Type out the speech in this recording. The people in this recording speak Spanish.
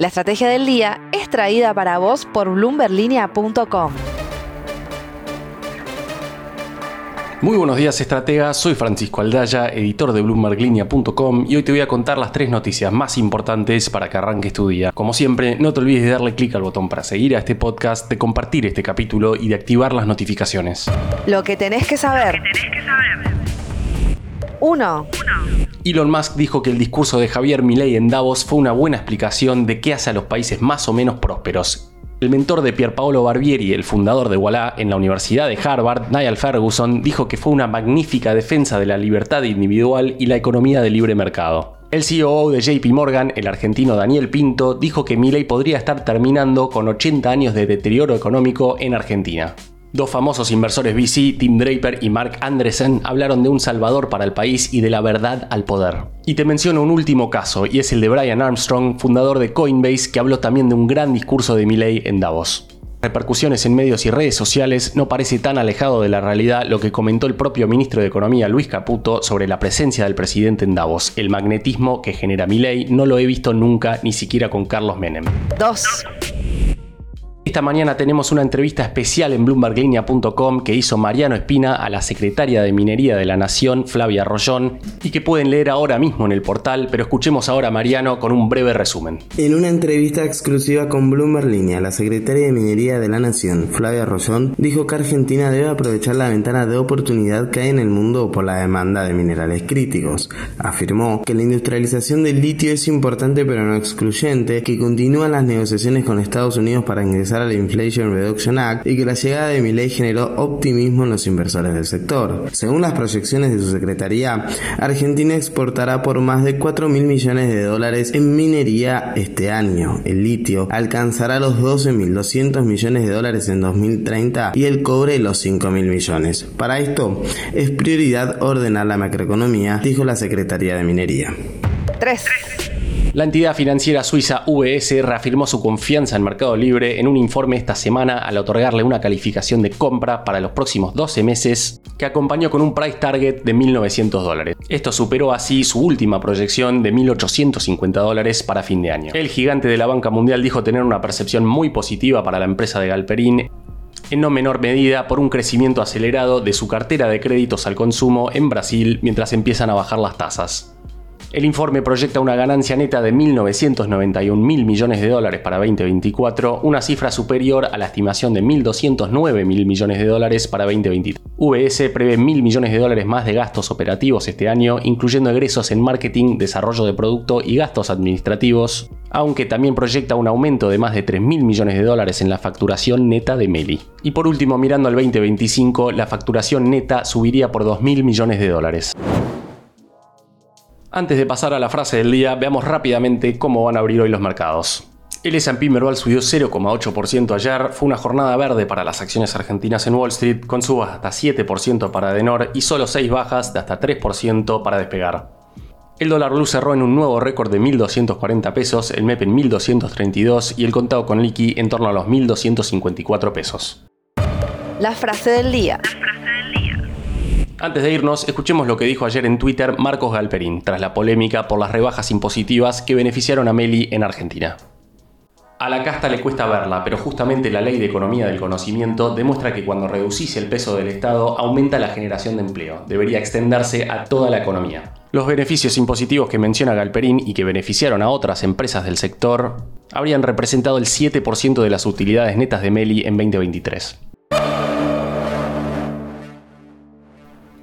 La estrategia del día es traída para vos por bloomberlinia.com. Muy buenos días estrategas, soy Francisco Aldaya, editor de bloomberglinea.com y hoy te voy a contar las tres noticias más importantes para que arranques tu día. Como siempre, no te olvides de darle clic al botón para seguir a este podcast, de compartir este capítulo y de activar las notificaciones. Lo que tenés que saber. 1. Elon Musk dijo que el discurso de Javier Milei en Davos fue una buena explicación de qué hace a los países más o menos prósperos el mentor de Pierpaolo Barbieri, el fundador de Walla en la Universidad de Harvard, Niall Ferguson, dijo que fue una magnífica defensa de la libertad individual y la economía de libre mercado. El CEO de JP Morgan, el argentino Daniel Pinto, dijo que Milley podría estar terminando con 80 años de deterioro económico en Argentina. Dos famosos inversores VC, Tim Draper y Mark Andresen, hablaron de un salvador para el país y de la verdad al poder. Y te menciono un último caso, y es el de Brian Armstrong, fundador de Coinbase, que habló también de un gran discurso de Milley en Davos. Repercusiones en medios y redes sociales no parece tan alejado de la realidad lo que comentó el propio ministro de Economía Luis Caputo sobre la presencia del presidente en Davos. El magnetismo que genera Milley no lo he visto nunca, ni siquiera con Carlos Menem. 2. Esta mañana tenemos una entrevista especial en bloomberglinea.com que hizo Mariano Espina a la secretaria de Minería de la Nación, Flavia Rollón, y que pueden leer ahora mismo en el portal, pero escuchemos ahora a Mariano con un breve resumen. En una entrevista exclusiva con Bloomberg Línea, la secretaria de Minería de la Nación, Flavia Rollón, dijo que Argentina debe aprovechar la ventana de oportunidad que hay en el mundo por la demanda de minerales críticos. Afirmó que la industrialización del litio es importante pero no excluyente, que continúan las negociaciones con Estados Unidos para ingresar a la Inflation Reduction Act y que la llegada de Milei generó optimismo en los inversores del sector. Según las proyecciones de su secretaría, Argentina exportará por más de 4 mil millones de dólares en minería este año. El litio alcanzará los 12.200 millones de dólares en 2030 y el cobre los 5 mil millones. Para esto, es prioridad ordenar la macroeconomía, dijo la Secretaría de Minería. 3. La entidad financiera suiza UBS reafirmó su confianza en Mercado Libre en un informe esta semana al otorgarle una calificación de compra para los próximos 12 meses que acompañó con un price target de 1.900 dólares. Esto superó así su última proyección de 1.850 dólares para fin de año. El gigante de la banca mundial dijo tener una percepción muy positiva para la empresa de Galperín en no menor medida por un crecimiento acelerado de su cartera de créditos al consumo en Brasil mientras empiezan a bajar las tasas. El informe proyecta una ganancia neta de 1.991 mil millones de dólares para 2024, una cifra superior a la estimación de 1.209 mil millones de dólares para 2023. VS prevé mil millones de dólares más de gastos operativos este año, incluyendo egresos en marketing, desarrollo de producto y gastos administrativos, aunque también proyecta un aumento de más de 3 mil millones de dólares en la facturación neta de Meli. Y por último, mirando al 2025, la facturación neta subiría por 2 mil millones de dólares. Antes de pasar a la frase del día, veamos rápidamente cómo van a abrir hoy los mercados. El S&P Merval subió 0,8% ayer, fue una jornada verde para las acciones argentinas en Wall Street, con subas hasta 7% para Denor y solo 6 bajas de hasta 3% para despegar. El dólar blue cerró en un nuevo récord de 1.240 pesos, el MEP en 1.232 y el contado con liqui en torno a los 1.254 pesos. La frase del día. Antes de irnos, escuchemos lo que dijo ayer en Twitter Marcos Galperín, tras la polémica por las rebajas impositivas que beneficiaron a Meli en Argentina. A la casta le cuesta verla, pero justamente la ley de economía del conocimiento demuestra que cuando reducís el peso del Estado aumenta la generación de empleo. Debería extenderse a toda la economía. Los beneficios impositivos que menciona Galperín y que beneficiaron a otras empresas del sector habrían representado el 7% de las utilidades netas de Meli en 2023.